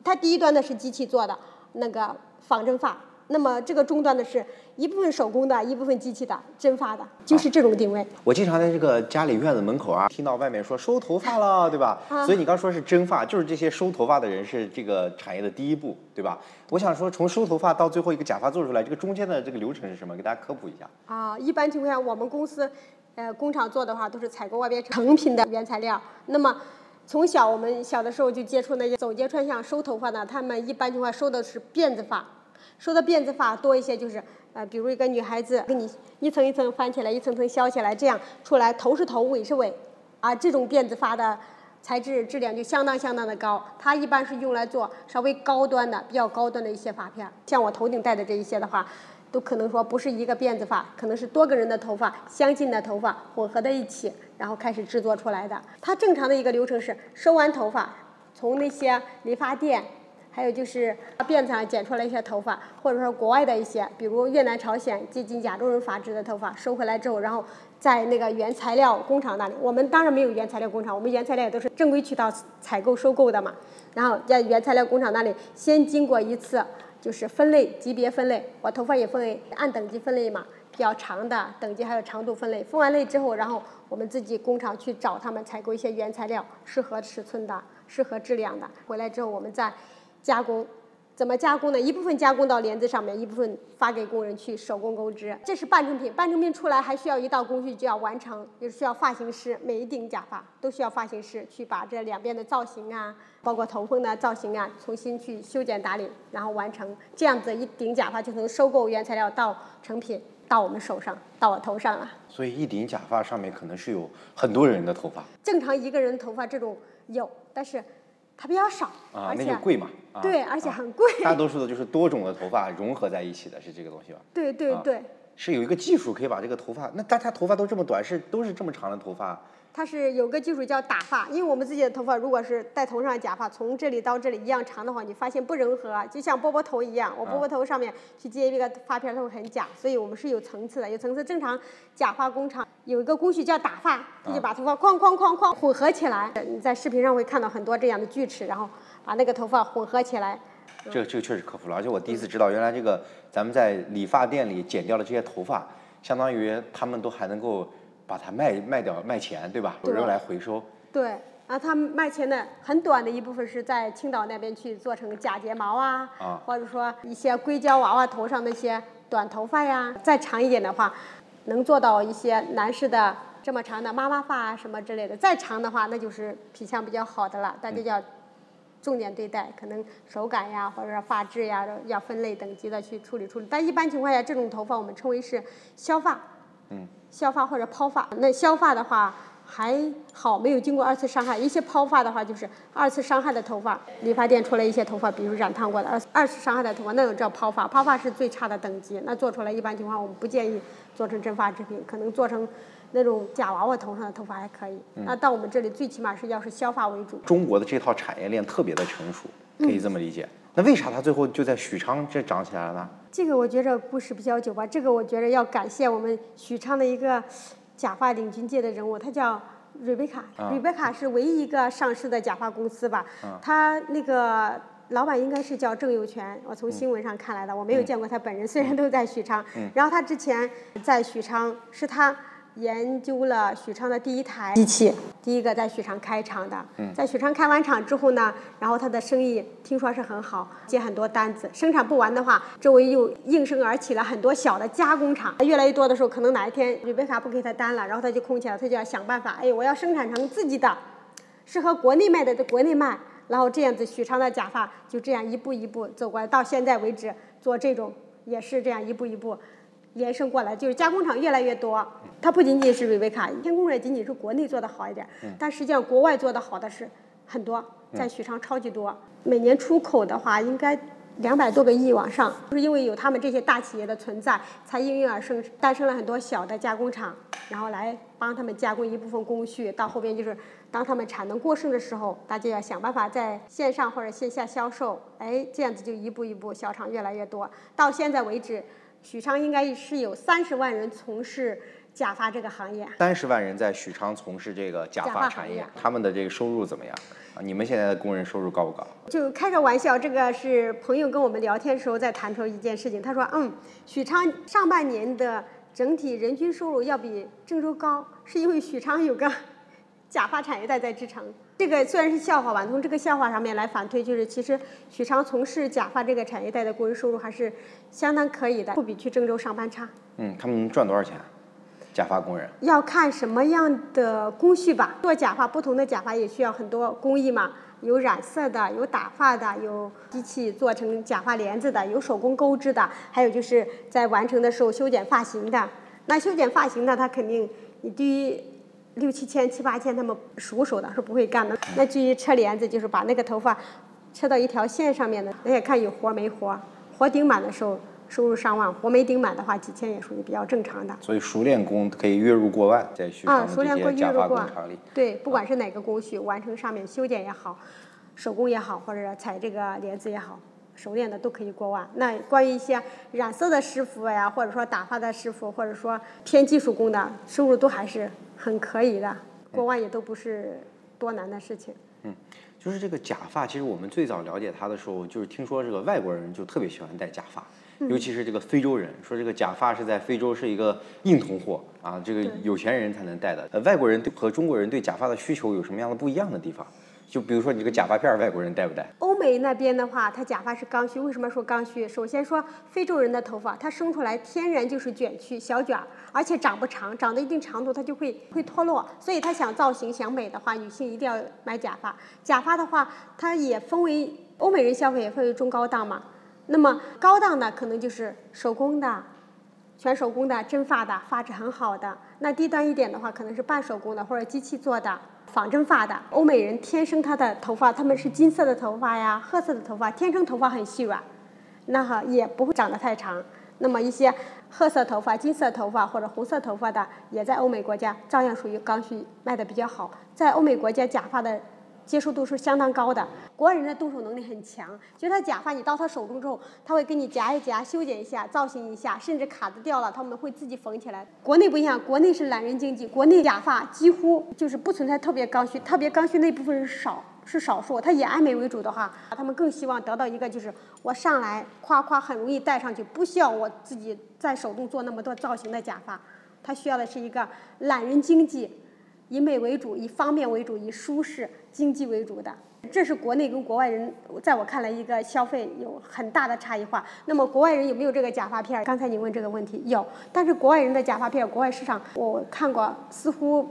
它第一端的是机器做的那个仿真发。那么这个终端的是一部分手工的，一部分机器的真发的，就是这种定位。我经常在这个家里院子门口啊，听到外面说收头发了，对吧？所以你刚说是真发，就是这些收头发的人是这个产业的第一步，对吧？我想说，从收头发到最后一个假发做出来，这个中间的这个流程是什么？给大家科普一下。啊，一般情况下，我们公司呃工厂做的话，都是采购外边成品的原材料。那么从小我们小的时候就接触那些走街串巷收头发的，他们一般情况下收的是辫子发。说的辫子发多一些，就是呃，比如一个女孩子给你一层一层翻起来，一层层削起来，这样出来头是头，尾是尾，啊，这种辫子发的材质质量就相当相当的高。它一般是用来做稍微高端的、比较高端的一些发片。像我头顶戴的这一些的话，都可能说不是一个辫子发，可能是多个人的头发相近的头发混合在一起，然后开始制作出来的。它正常的一个流程是收完头发，从那些理发店。还有就是辫子上剪出来一些头发，或者说国外的一些，比如越南、朝鲜接近亚洲人发质的头发，收回来之后，然后在那个原材料工厂那里，我们当然没有原材料工厂，我们原材料都是正规渠道采购收购的嘛。然后在原材料工厂那里，先经过一次就是分类级别分类，我头发也分为按等级分类嘛，比较长的等级还有长度分类。分完类之后，然后我们自己工厂去找他们采购一些原材料，适合尺寸的、适合质量的，回来之后我们再。加工，怎么加工呢？一部分加工到帘子上面，一部分发给工人去手工钩织。这是半成品，半成品出来还需要一道工序就要完成，就是需要发型师，每一顶假发都需要发型师去把这两边的造型啊，包括头风的造型啊，重新去修剪打理，然后完成。这样子一顶假发就从收购原材料到成品到我们手上，到我头上了。所以一顶假发上面可能是有很多人的头发。正常一个人头发这种有，但是。它比较少啊，那就贵嘛。对，而且很贵。大多数的就是多种的头发融合在一起的，是这个东西吧？对对对。是有一个技术可以把这个头发，那大家头发都这么短，是都是这么长的头发？它是有个技术叫打发，因为我们自己的头发如果是戴头上假发，从这里到这里一样长的话，你发现不融合，就像波波头一样，我波波头上面去接一个发片，它会很假，所以我们是有层次的，有层次。正常假发工厂有一个工序叫打发，他就把头发哐哐哐哐混合起来。你在视频上会看到很多这样的锯齿，然后把那个头发混合起来。这个这个确实克服了，而且我第一次知道，原来这个咱们在理发店里剪掉的这些头发，相当于他们都还能够。把它卖卖掉卖钱，对吧？有人来回收。对，啊，他们卖钱的很短的一部分是在青岛那边去做成假睫毛啊，或者说一些硅胶娃娃头上那些短头发呀。再长一点的话，能做到一些男士的这么长的妈妈发啊什么之类的。再长的话，那就是皮相比较好的了，大家要重点对待，可能手感呀或者说发质呀要分类等级的去处理处理。但一般情况下，这种头发我们称为是削发。嗯。削发或者抛发，那削发的话，还好，没有经过二次伤害。一些抛发的话，就是二次伤害的头发，理发店出来一些头发，比如染烫过的二二次伤害的头发，那种叫抛发。抛发是最差的等级，那做出来一般情况我们不建议做成真发制品，可能做成那种假娃娃头上的头发还可以。那到我们这里最起码是要是削发为主。中国的这套产业链特别的成熟，可以这么理解。那为啥它最后就在许昌这长起来了呢？这个我觉着故事比较久吧。这个我觉着要感谢我们许昌的一个假发领军界的人物，他叫瑞贝卡。瑞贝卡是唯一一个上市的假发公司吧？他那个老板应该是叫郑有权，我从新闻上看来的，我没有见过他本人，虽然都在许昌。然后他之前在许昌是他。研究了许昌的第一台机器，第一个在许昌开厂的。在许昌开完厂之后呢，然后他的生意听说是很好，接很多单子。生产不完的话，周围又应声而起了很多小的加工厂。越来越多的时候，可能哪一天瑞贝卡不给他单了，然后他就空起来，他就要想办法，哎，我要生产成自己的，适合国内卖的在国内卖。然后这样子，许昌的假发就这样一步一步走过来，到现在为止做这种也是这样一步一步。延伸过来，就是加工厂越来越多。它不仅仅是瑞贝卡，天工也仅仅是国内做的好一点，但实际上国外做的好的是很多，在许昌超级多。每年出口的话，应该两百多个亿往上。就是因为有他们这些大企业的存在，才应运而生，诞生了很多小的加工厂，然后来帮他们加工一部分工序。到后边就是当他们产能过剩的时候，大家要想办法在线上或者线下销售。哎，这样子就一步一步小厂越来越多。到现在为止。许昌应该是有三十万人从事假发这个行业。三十万人在许昌从事这个假发产业，他们的这个收入怎么样？啊，你们现在的工人收入高不高？就开个玩笑，这个是朋友跟我们聊天的时候在谈出一件事情。他说，嗯，许昌上半年的整体人均收入要比郑州高，是因为许昌有个。假发产业带在支撑，这个虽然是笑话吧，从这个笑话上面来反推，就是其实许昌从事假发这个产业带的工人收入还是相当可以的，不比去郑州上班差。嗯，他们能赚多少钱？假发工人要看什么样的工序吧。做假发，不同的假发也需要很多工艺嘛，有染色的，有打发的，有机器做成假发帘子的，有手工钩织的，还有就是在完成的时候修剪发型的。那修剪发型的，他肯定你对于。六七千、七八千，他们熟手的是不会干的。那至于车帘子，就是把那个头发车到一条线上面的，那也看有活没活。活顶满的时候，收入上万；活没顶满的话，几千也属于比较正常的。所以熟练工可以月入过万，在许昌这些假发工厂里。对，不管是哪个工序，完成上面修剪也好，手工也好，或者裁这个帘子也好，熟练的都可以过万。那关于一些染色的师傅呀，或者说打发的师傅，或者说偏技术工的，收入都还是。很可以的，过万也都不是多难的事情。嗯，就是这个假发，其实我们最早了解它的时候，就是听说这个外国人就特别喜欢戴假发，尤其是这个非洲人，说这个假发是在非洲是一个硬通货啊，这个有钱人才能戴的。呃，外国人和中国人对假发的需求有什么样的不一样的地方？就比如说你这个假发片，外国人戴不戴？欧美那边的话，它假发是刚需。为什么说刚需？首先说非洲人的头发，它生出来天然就是卷曲小卷儿，而且长不长，长到一定长度它就会会脱落。所以他想造型想美的话，女性一定要买假发。假发的话，它也分为欧美人消费也分为中高档嘛。那么高档的可能就是手工的，全手工的真发的，发质很好的。那低端一点的话，可能是半手工的或者机器做的。仿真发的欧美人天生他的头发，他们是金色的头发呀，褐色的头发，天生头发很细软，那哈也不会长得太长。那么一些褐色头发、金色头发或者红色头发的，也在欧美国家照样属于刚需，卖的比较好。在欧美国家，假发的。接受度是相当高的，国外人的动手能力很强。就他假发，你到他手中之后，他会给你夹一夹、修剪一下、造型一下，甚至卡子掉了，他们会自己缝起来。国内不一样，国内是懒人经济，国内假发几乎就是不存在特别刚需，特别刚需那部分是少，是少数。他以爱美为主的话，他们更希望得到一个就是我上来夸夸很容易戴上去，不需要我自己在手动做那么多造型的假发。他需要的是一个懒人经济。以美为主，以方便为主，以舒适、经济为主的，这是国内跟国外人在我看来一个消费有很大的差异化。那么国外人有没有这个假发片？刚才你问这个问题，有，但是国外人的假发片，国外市场我看过，似乎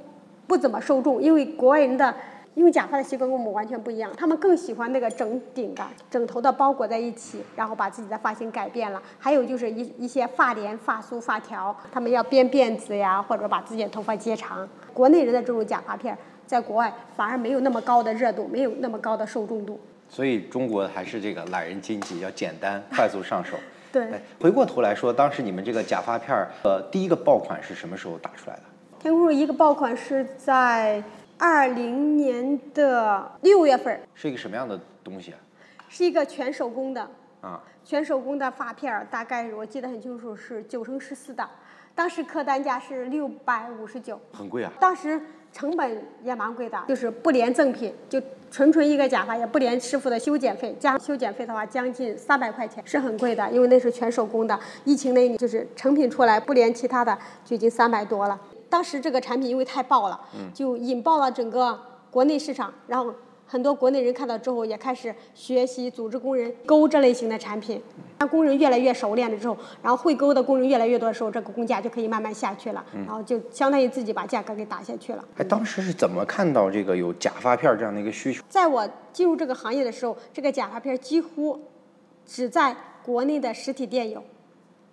不怎么受众，因为国外人的因为假发的习惯跟我们完全不一样，他们更喜欢那个整顶的、整头的包裹在一起，然后把自己的发型改变了。还有就是一一些发帘、发梳、发条，他们要编辫子呀，或者把自己的头发接长。国内人的这种假发片，在国外反而没有那么高的热度，没有那么高的受众度。所以中国还是这个懒人经济，要简单、快速上手。对，哎，回过头来说，当时你们这个假发片儿，呃，第一个爆款是什么时候打出来的？天空路一个爆款是在二零年的六月份，是一个什么样的东西啊？是一个全手工的，啊，全手工的发片儿，大概我记得很清楚是九乘十四的，当时客单价是六百五十九，很贵啊。当时成本也蛮贵的，就是不连赠品，就纯纯一个假发，也不连师傅的修剪费，加上修剪费的话，将近三百块钱，是很贵的，因为那是全手工的。疫情那年就是成品出来不连其他的，就已经三百多了。当时这个产品因为太爆了，就引爆了整个国内市场，然后很多国内人看到之后也开始学习组织工人钩这类型的产品。当工人越来越熟练了之后，然后会钩的工人越来越多的时候，这个工价就可以慢慢下去了，然后就相当于自己把价格给打下去了。哎，当时是怎么看到这个有假发片儿这样的一个需求？在我进入这个行业的时候，这个假发片几乎只在国内的实体店有，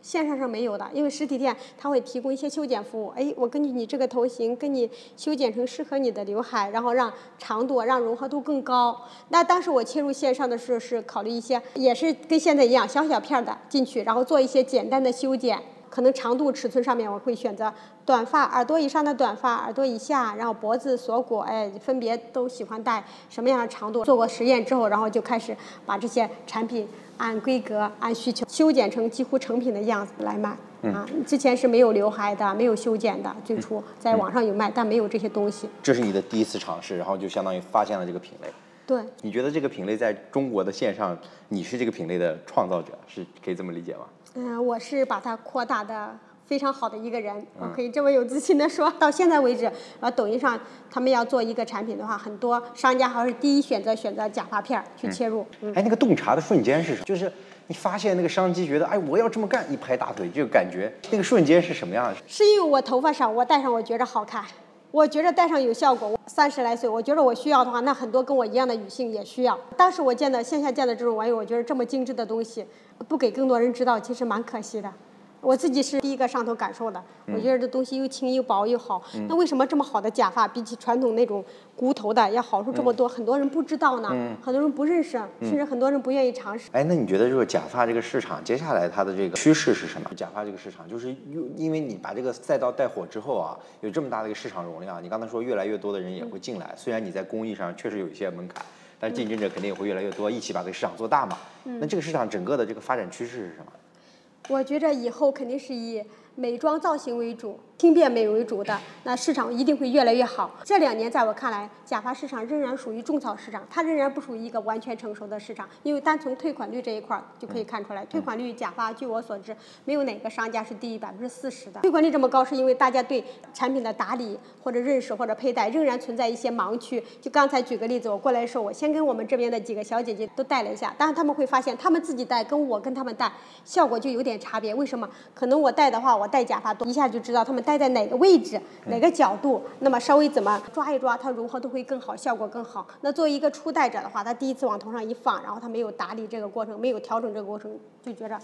线上是没有的。因为实体店它会提供一些修剪服务，哎，我根据你这个头型，跟你修剪成适合你的刘海，然后让长度、让融合度更高。那当时我切入线上的时候是考虑一些，也是跟现在一样，小小片儿的进去，然后做一些简单的修剪。可能长度尺寸上面我会选择短发，耳朵以上的短发，耳朵以下，然后脖子锁骨，哎，分别都喜欢戴什么样的长度？做过实验之后，然后就开始把这些产品按规格、按需求修剪成几乎成品的样子来卖。啊，之前是没有刘海的，没有修剪的，最初在网上有卖，但没有这些东西。这是你的第一次尝试，然后就相当于发现了这个品类。对，你觉得这个品类在中国的线上，你是这个品类的创造者，是可以这么理解吗？嗯，我是把它扩大的非常好的一个人，我可以这么有自信的说。到现在为止，呃，抖音上他们要做一个产品的话，很多商家还是第一选择选择假发片儿去切入。嗯，哎，那个洞察的瞬间是什么？就是你发现那个商机，觉得哎，我要这么干，一拍大腿，这个感觉，那个瞬间是什么样的？是因为我头发少，我戴上我觉着好看，我觉着戴上有效果。三十来岁，我觉着我需要的话，那很多跟我一样的女性也需要。当时我见到线下见到这种玩意儿，我觉得这么精致的东西，不给更多人知道，其实蛮可惜的。我自己是第一个上头感受的，我觉得这东西又轻又薄又好。那为什么这么好的假发，比起传统那种骨头的要好处这么多？很多人不知道呢，很多人不认识，甚至很多人不愿意尝试。哎，那你觉得就是假发这个市场接下来它的这个趋势是什么？假发这个市场就是因因为你把这个赛道带火之后啊，有这么大的一个市场容量，你刚才说越来越多的人也会进来，虽然你在工艺上确实有一些门槛，但竞争者肯定也会越来越多，一起把这个市场做大嘛。那这个市场整个的这个发展趋势是什么？我觉着以后肯定是以美妆造型为主、轻便美为主的，那市场一定会越来越好。这两年在我看来，假发市场仍然属于种草市场，它仍然不属于一个完全成熟的市场。因为单从退款率这一块儿就可以看出来，退款率假发据我所知，没有哪个商家是低于百分之四十的。退款率这么高，是因为大家对产品的打理或者认识或者佩戴仍然存在一些盲区。就刚才举个例子，我过来的时候，我先跟我们这边的几个小姐姐都戴了一下，但是他们会发现，他们自己戴跟我跟他们戴效果就有点差别。为什么？可能我戴的话，我戴假发多，一下就知道他们戴在哪个位置、哪个角度，那么稍微怎么抓一抓，它融合都会更好，效果更好。那作为一个初戴者的话，他第一次往头上一放，然后他没有打理这个过程，没有调整这个过程，就觉着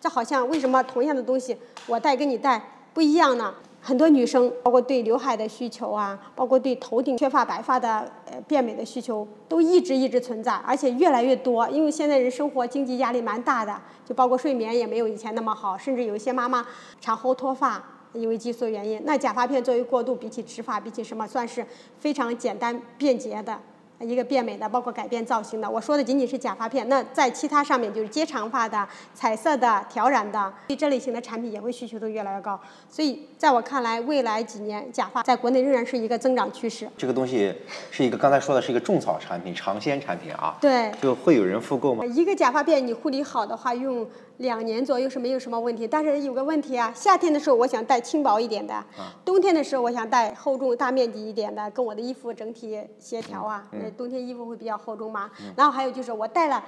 这好像为什么同样的东西我戴跟你戴不一样呢？很多女生，包括对刘海的需求啊，包括对头顶缺发白发的呃变美的需求，都一直一直存在，而且越来越多。因为现在人生活经济压力蛮大的，就包括睡眠也没有以前那么好，甚至有一些妈妈产后脱发，因为激素原因。那假发片作为过渡，比起植发，比起什么，算是非常简单便捷的。一个变美的，包括改变造型的。我说的仅仅是假发片，那在其他上面就是接长发的、彩色的、挑染的，对这类型的产品也会需求度越来越高。所以在我看来，未来几年假发在国内仍然是一个增长趋势。这个东西是一个刚才说的是一个种草产品、尝鲜产品啊，对，就会有人复购吗？一个假发片你护理好的话，用两年左右是没有什么问题。但是有个问题啊，夏天的时候我想戴轻薄一点的，冬天的时候我想戴厚重大面积一点的，跟我的衣服整体协调啊。呃冬天衣服会比较厚重嘛。然后还有就是我带了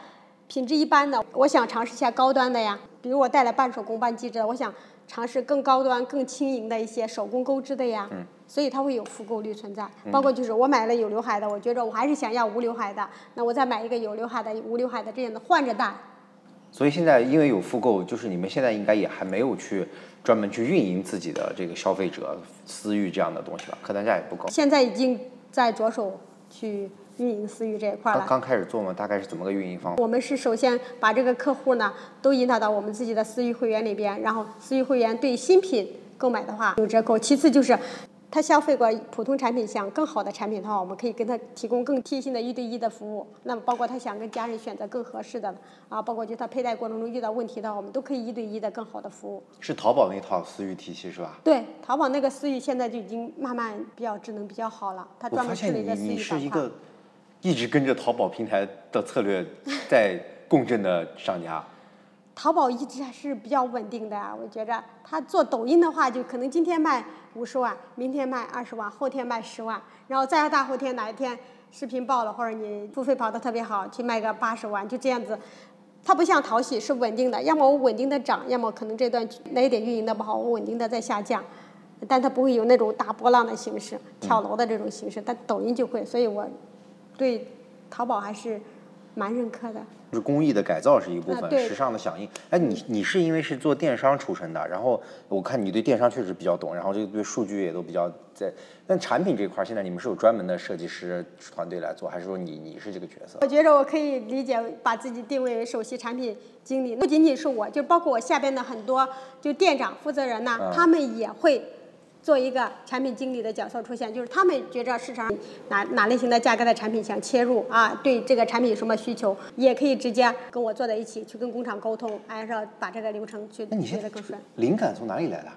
品质一般的，我想尝试一下高端的呀，比如我带了半手工半机制的，我想尝试更高端、更轻盈的一些手工钩织的呀，嗯所以它会有复购率存在。包括就是我买了有刘海的，我觉着我还是想要无刘海的，那我再买一个有刘海的、无刘海的这样的换着戴。所以现在因为有复购，就是你们现在应该也还没有去专门去运营自己的这个消费者私域这样的东西吧？客单价也不高。现在已经在着手去运营私域这一块了。刚刚开始做嘛，大概是怎么个运营方法？我们是首先把这个客户呢都引导到我们自己的私域会员里边，然后私域会员对新品购买的话有折扣。其次就是他消费过普通产品，想更好的产品的话，我们可以跟他提供更贴心的一对一的服务。那么包括他想跟家人选择更合适的啊，包括就他佩戴过程中遇到问题的话，我们都可以一对一的更好的服务。是淘宝那套私域体系是吧？对，淘宝那个私域现在就已经慢慢比较智能比较好了，它我发专门设现你你了一个私域板块。是一个一直跟着淘宝平台的策略在共振的商家。淘宝一直还是比较稳定的啊，我觉着他做抖音的话，就可能今天卖五十万，明天卖二十万，后天卖十万，然后再大后天哪一天视频爆了，或者你付费跑的特别好，去卖个八十万，就这样子。它不像淘喜是稳定的，要么我稳定的涨，要么可能这段哪一点运营的不好，我稳定的在下降，但它不会有那种大波浪的形式，跳楼的这种形式，但抖音就会，所以我对淘宝还是蛮认可的。就是工艺的改造是一部分，啊时尚的响应。哎，你你是因为是做电商出身的，然后我看你对电商确实比较懂，然后这个对数据也都比较在。但产品这块儿，现在你们是有专门的设计师团队来做，还是说你你是这个角色？我觉得我可以理解，把自己定位为首席产品经理，不仅仅是我，就包括我下边的很多就店长、负责人呐、嗯他们也会做一个产品经理的角色出现，就是他们觉着市场哪哪类型的价格的产品想切入啊，对这个产品有什么需求，也可以直接跟我坐在一起去跟工厂沟通，按照把这个流程去那你现在做得更顺。灵感从哪里来的？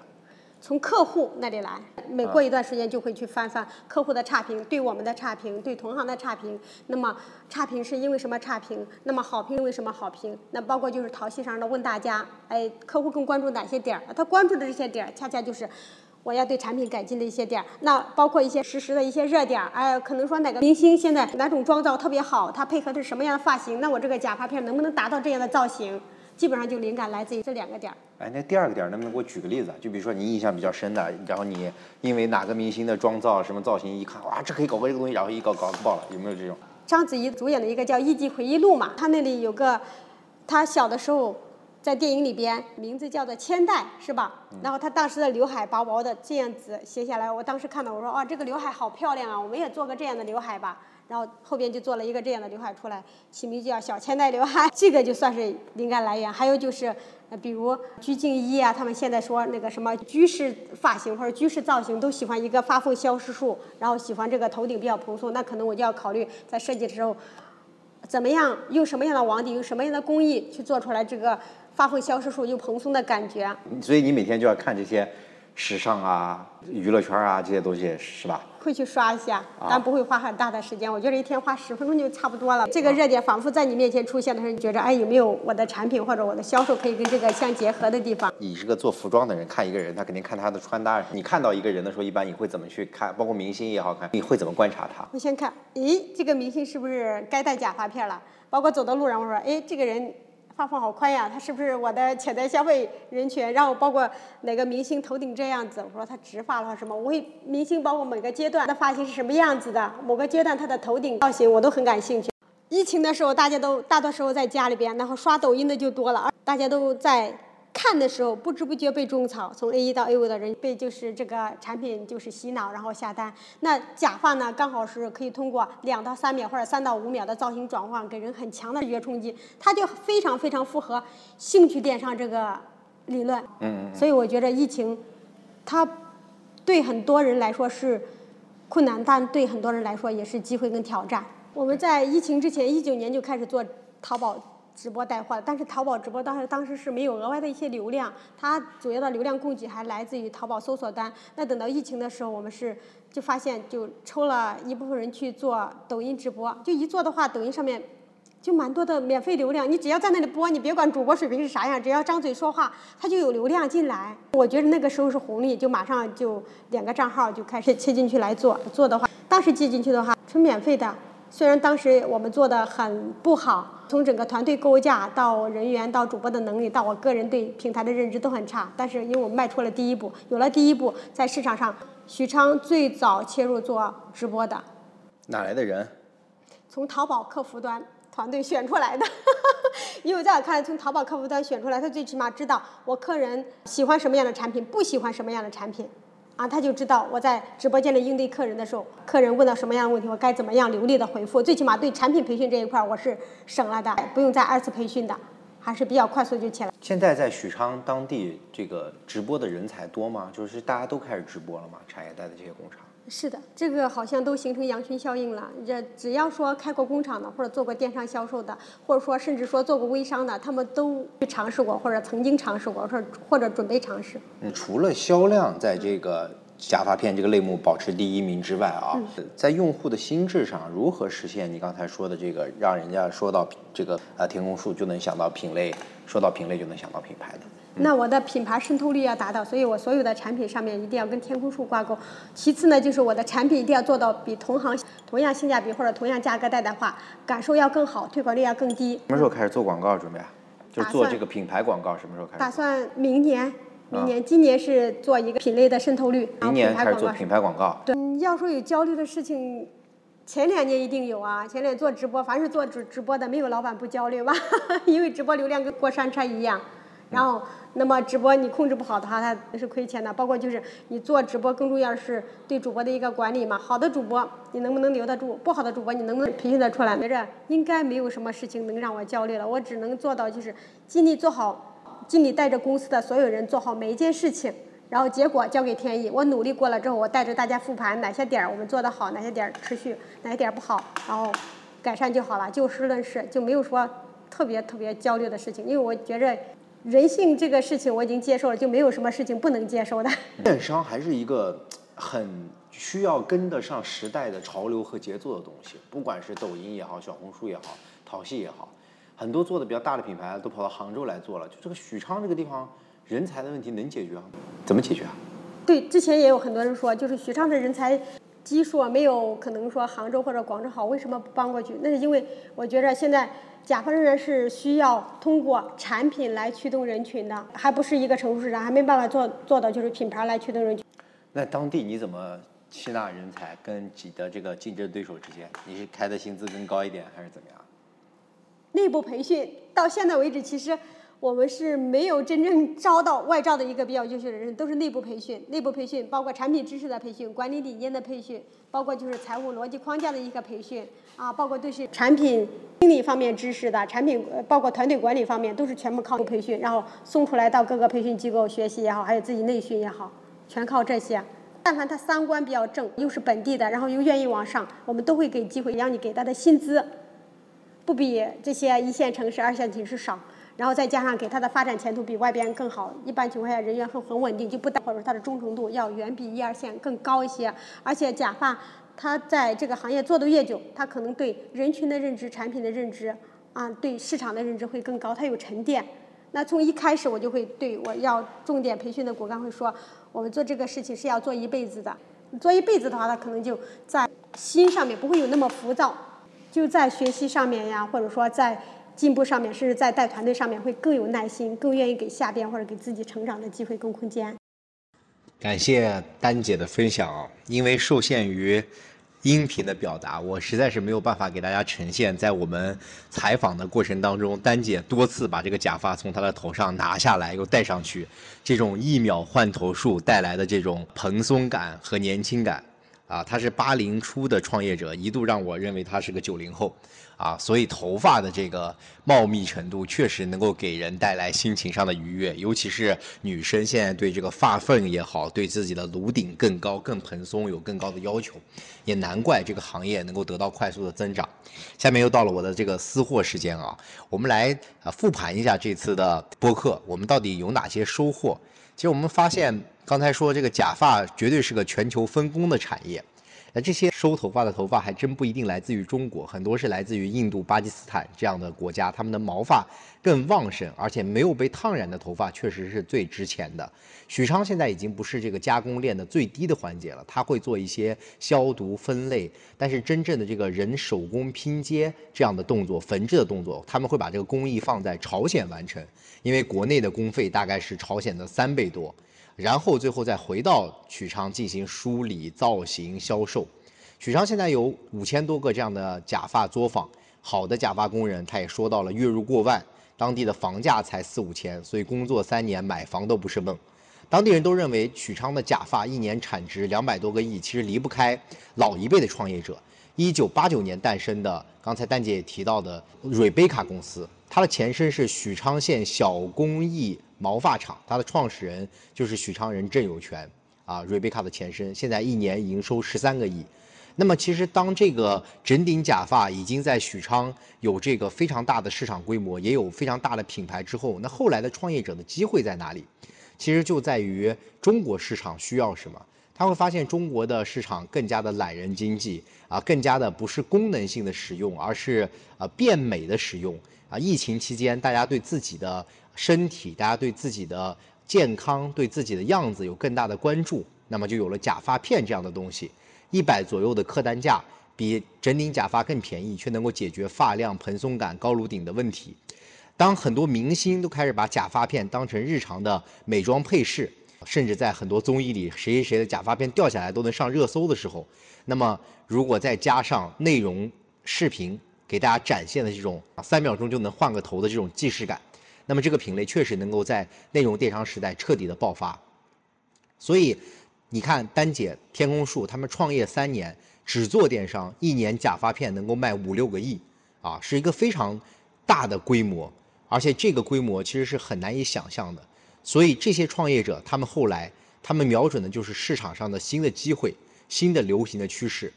从客户那里来，每过一段时间就会去翻翻客户的差评，对我们的差评，对同行的差评。那么差评是因为什么差评？那么好评因为什么好评？那包括就是淘系上的问大家，哎，客户更关注哪些点儿？他关注的这些点儿，恰恰就是。我要对产品改进的一些点儿，那包括一些实时的一些热点儿，哎，可能说哪个明星现在哪种妆造特别好，他配合的是什么样的发型，那我这个假发片能不能达到这样的造型？基本上就灵感来自于这两个点儿。哎，那第二个点儿能不能给我举个例子？就比如说你印象比较深的，然后你因为哪个明星的妆造、什么造型，一看哇，这可以搞个这个东西，然后一搞搞爆了，有没有这种？章子怡主演的一个叫《艺伎回忆录》嘛，她那里有个，她小的时候在电影里边，名字叫做千代，是吧？然后她当时的刘海薄薄的这样子斜下来，我当时看到我说哦，这个刘海好漂亮啊，我们也做个这样的刘海吧。然后后边就做了一个这样的刘海出来，起名就叫小千代刘海，这个就算是灵感来源。还有就是，呃，比如鞠婧祎啊，他们现在说那个什么居士发型或者居士造型，都喜欢一个发缝消失术，然后喜欢这个头顶比较蓬松，那可能我就要考虑在设计的时候，怎么样用什么样的网底，用什么样的工艺去做出来这个发挥消失术又蓬松的感觉。所以你每天就要看这些时尚啊、娱乐圈啊这些东西，是吧？会去刷一下，啊但不会花很大的时间。我觉得一天花十分钟就差不多了。这个热点反复在你面前出现的时候，你觉着哎有没有我的产品或者我的销售可以跟这个相结合的地方？你是个做服装的人，看一个人，他肯定看他的穿搭。你看到一个人的时候，一般你会怎么去看？包括明星也好看，你会怎么观察他？我先看，咦，这个明星是不是该戴假发片了？包括走到路上，我说，诶，这个人发缝好宽呀，他是不是我的潜在消费人群？然后包括哪个明星头顶这样子，我说他直发了什么？我会明星包括每个阶段的发型是什么样子的，某个阶段他的头顶造型我都很感兴趣。疫情的时候，大家都大多时候在家里边，然后刷抖音的就多了，而大家都在看的时候，不知不觉被种草，从 A 一到 A 五的人被就是这个产品就是洗脑，然后下单。那假发呢，刚好是可以通过两到三秒或者三到五秒的造型转换，给人很强的视觉冲击，它就非常非常符合兴趣电商这个理论。嗯嗯所以我觉得疫情，它对很多人来说是困难，但对很多人来说也是机会跟挑战。我们在疫情之前，一九年就开始做淘宝直播带货，但是淘宝直播当时当时是没有额外的一些流量，它主要的流量供给还来自于淘宝搜索单。那等到疫情的时候，我们是就发现就抽了一部分人去做抖音直播，就一做的话，抖音上面。就蛮多的免费流量，你只要在那里播，你别管主播水平是啥样，只要张嘴说话，它就有流量进来。我觉得那个时候是红利，就马上就两个账号就开始切进去来做。做的话，当时接进去的话纯免费的，虽然当时我们做的很不好，从整个团队构架到人员到主播的能力到我个人对平台的认知都很差，但是因为我们迈出了第一步，有了第一步，在市场上，许昌最早切入做直播的，哪来的人？从淘宝客服端团队选出来的，因为在我看来，从淘宝客服端选出来，他最起码知道我客人喜欢什么样的产品，不喜欢什么样的产品。啊，他就知道我在直播间里应对客人的时候，客人问到什么样的问题，我该怎么样流利的回复。最起码对产品培训这一块，我是省了的，不用再二次培训的，还是比较快速就起来。现在在许昌当地，这个直播的人才多吗？就是大家都开始直播了吗？产业带的这些工厂。是的，这个好像都形成羊群效应了。这只要说开过工厂的，或者做过电商销售的，或者说甚至说做过微商的，他们都去尝试过，或者曾经尝试过，或者或者准备尝试。嗯，除了销量在这个假发片这个类目保持第一名之外啊，在用户的心智上，如何实现你刚才说的这个，让人家说到这个呃天空树就能想到品类，说到品类就能想到品牌的？那我的品牌渗透率要达到，所以我所有的产品上面一定要跟天空树挂钩。其次呢，就是我的产品一定要做到比同行同样性价比或者同样价格带的话，感受要更好，推广率要更低。什么时候开始做广告准备啊？就是做这个品牌广告什么时候开始？打算明年，明年，今年是做一个品类的渗透率。明年开始做品牌广告。对，要说有焦虑的事情，前两年一定有啊。前两年做直播，凡是做直直播的，没有老板不焦虑吧？因为直播流量跟过山车一样。然后，那么直播你控制不好的话，它是亏钱的。包括就是你做直播，更重要的是对主播的一个管理嘛。好的主播，你能不能留得住？不好的主播，你能不能培训得出来？觉着应该没有什么事情能让我焦虑了。我只能做到就是尽力做好，尽力带着公司的所有人做好每一件事情，然后结果交给天意。我努力过了之后，我带着大家复盘哪些点儿我们做得好，哪些点儿持续，哪些点儿不好，然后改善就好了。就事论事，就没有说特别特别焦虑的事情，因为我觉着。人性这个事情我已经接受了，就没有什么事情不能接受的。电商还是一个很需要跟得上时代的潮流和节奏的东西，不管是抖音也好，小红书也好，淘系也好，很多做的比较大的品牌都跑到杭州来做了。就这个许昌这个地方，人才的问题能解决吗？怎么解决啊？对，之前也有很多人说，就是许昌的人才。基数没有可能说杭州或者广州好，为什么不搬过去？那是因为我觉着现在甲方仍然是需要通过产品来驱动人群的，还不是一个成熟市场，还没办法做做到就是品牌来驱动人群。那当地你怎么吸纳人才？跟你的这个竞争对手之间，你是开的薪资更高一点，还是怎么样？内部培训到现在为止，其实。我们是没有真正招到外招的一个比较优秀的人，都是内部培训。内部培训包括产品知识的培训、管理理念的培训，包括就是财务逻辑框架的一个培训啊，包括对是产品经理方面知识的产品，包括团队管理方面都是全部靠培训，然后送出来到各个培训机构学习也好，还有自己内训也好，全靠这些。但凡他三观比较正，又是本地的，然后又愿意往上，我们都会给机会，让你给他的薪资不比这些一线城市、二线城市少。然后再加上给他的发展前途比外边更好，一般情况下人员很很稳定，就不或者说他的忠诚度要远比一二线更高一些。而且假发他在这个行业做的越久，他可能对人群的认知、产品的认知啊，对市场的认知会更高，他有沉淀。那从一开始我就会对我要重点培训的骨干会说，我们做这个事情是要做一辈子的。做一辈子的话，他可能就在心上面不会有那么浮躁，就在学习上面呀，或者说在。进步上面，甚至在带团队上面会更有耐心，更愿意给下边或者给自己成长的机会跟空间。感谢丹姐的分享，因为受限于音频的表达，我实在是没有办法给大家呈现。在我们采访的过程当中，丹姐多次把这个假发从她的头上拿下来又戴上去，这种一秒换头术带来的这种蓬松感和年轻感。啊，他是八零初的创业者，一度让我认为他是个九零后，啊，所以头发的这个茂密程度确实能够给人带来心情上的愉悦，尤其是女生现在对这个发缝也好，对自己的颅顶更高、更蓬松有更高的要求，也难怪这个行业能够得到快速的增长。下面又到了我的这个私货时间啊，我们来啊复盘一下这次的播客，我们到底有哪些收获？其实我们发现。刚才说这个假发绝对是个全球分工的产业，那这些收头发的头发还真不一定来自于中国，很多是来自于印度、巴基斯坦这样的国家，他们的毛发更旺盛，而且没有被烫染的头发确实是最值钱的。许昌现在已经不是这个加工链的最低的环节了，它会做一些消毒分类，但是真正的这个人手工拼接这样的动作、缝制的动作，他们会把这个工艺放在朝鲜完成，因为国内的工费大概是朝鲜的三倍多，然后最后再回到许昌进行梳理、造型、销售。许昌现在有五千多个这样的假发作坊，好的假发工人，他也说到了月入过万，当地的房价才四五千，所以工作三年买房都不是梦。当地人都认为许昌的假发一年产值两百多个亿，其实离不开老一辈的创业者。一九八九年诞生的，刚才丹姐也提到的瑞贝卡公司，它的前身是许昌县小工艺毛发厂，它的创始人就是许昌人郑有权啊，瑞贝卡的前身，现在一年营收十三个亿。那么，其实当这个整顶假发已经在许昌有这个非常大的市场规模，也有非常大的品牌之后，那后来的创业者的机会在哪里？其实就在于中国市场需要什么。他会发现中国的市场更加的懒人经济啊，更加的不是功能性的使用，而是啊变美的使用啊。疫情期间，大家对自己的身体，大家对自己的健康，对自己的样子有更大的关注，那么就有了假发片这样的东西。一百左右的客单价，比整顶假发更便宜，却能够解决发量、蓬松感、高颅顶的问题。当很多明星都开始把假发片当成日常的美妆配饰，甚至在很多综艺里，谁谁谁的假发片掉下来都能上热搜的时候，那么如果再加上内容视频给大家展现的这种三秒钟就能换个头的这种即视感，那么这个品类确实能够在内容电商时代彻底的爆发。所以。你看，丹姐、天空树他们创业三年，只做电商，一年假发片能够卖五六个亿，啊，是一个非常大的规模，而且这个规模其实是很难以想象的。所以这些创业者，他们后来，他们瞄准的就是市场上的新的机会、新的流行的趋势。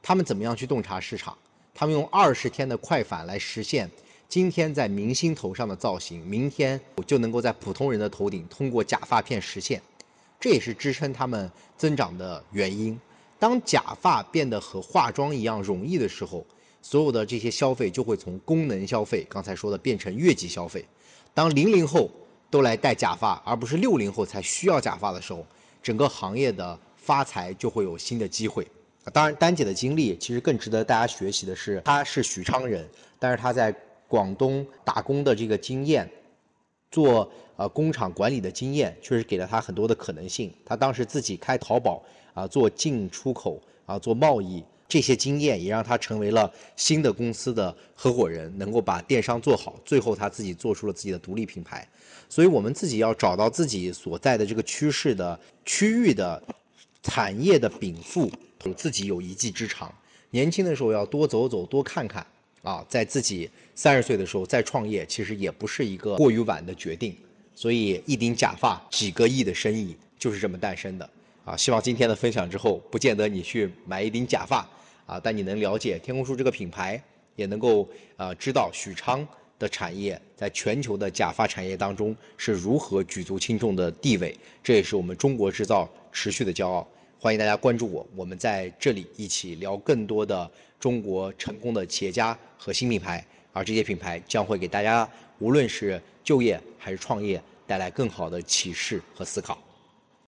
他们怎么样去洞察市场？他们用二十天的快反来实现今天在明星头上的造型，明天我就能够在普通人的头顶通过假发片实现。这也是支撑他们增长的原因。当假发变得和化妆一样容易的时候，所有的这些消费就会从功能消费，刚才说的变成月级消费。当零零后都来戴假发，而不是六零后才需要假发的时候，整个行业的发财就会有新的机会。当然，丹姐的经历其实更值得大家学习的是，她是许昌人，但是她在广东打工的这个经验。做呃工厂管理的经验，确实给了他很多的可能性。他当时自己开淘宝啊，做进出口啊，做贸易，这些经验也让他成为了新的公司的合伙人，能够把电商做好。最后他自己做出了自己的独立品牌。所以我们自己要找到自己所在的这个趋势的区域的产业的禀赋，自己有一技之长。年轻的时候要多走走，多看看。啊，在自己三十岁的时候再创业，其实也不是一个过于晚的决定。所以一顶假发几个亿的生意就是这么诞生的。啊，希望今天的分享之后，不见得你去买一顶假发，啊，但你能了解天空树这个品牌，也能够呃知道许昌的产业在全球的假发产业当中是如何举足轻重的地位。这也是我们中国制造持续的骄傲。欢迎大家关注我，我们在这里一起聊更多的中国成功的企业家和新品牌，而这些品牌将会给大家无论是就业还是创业带来更好的启示和思考。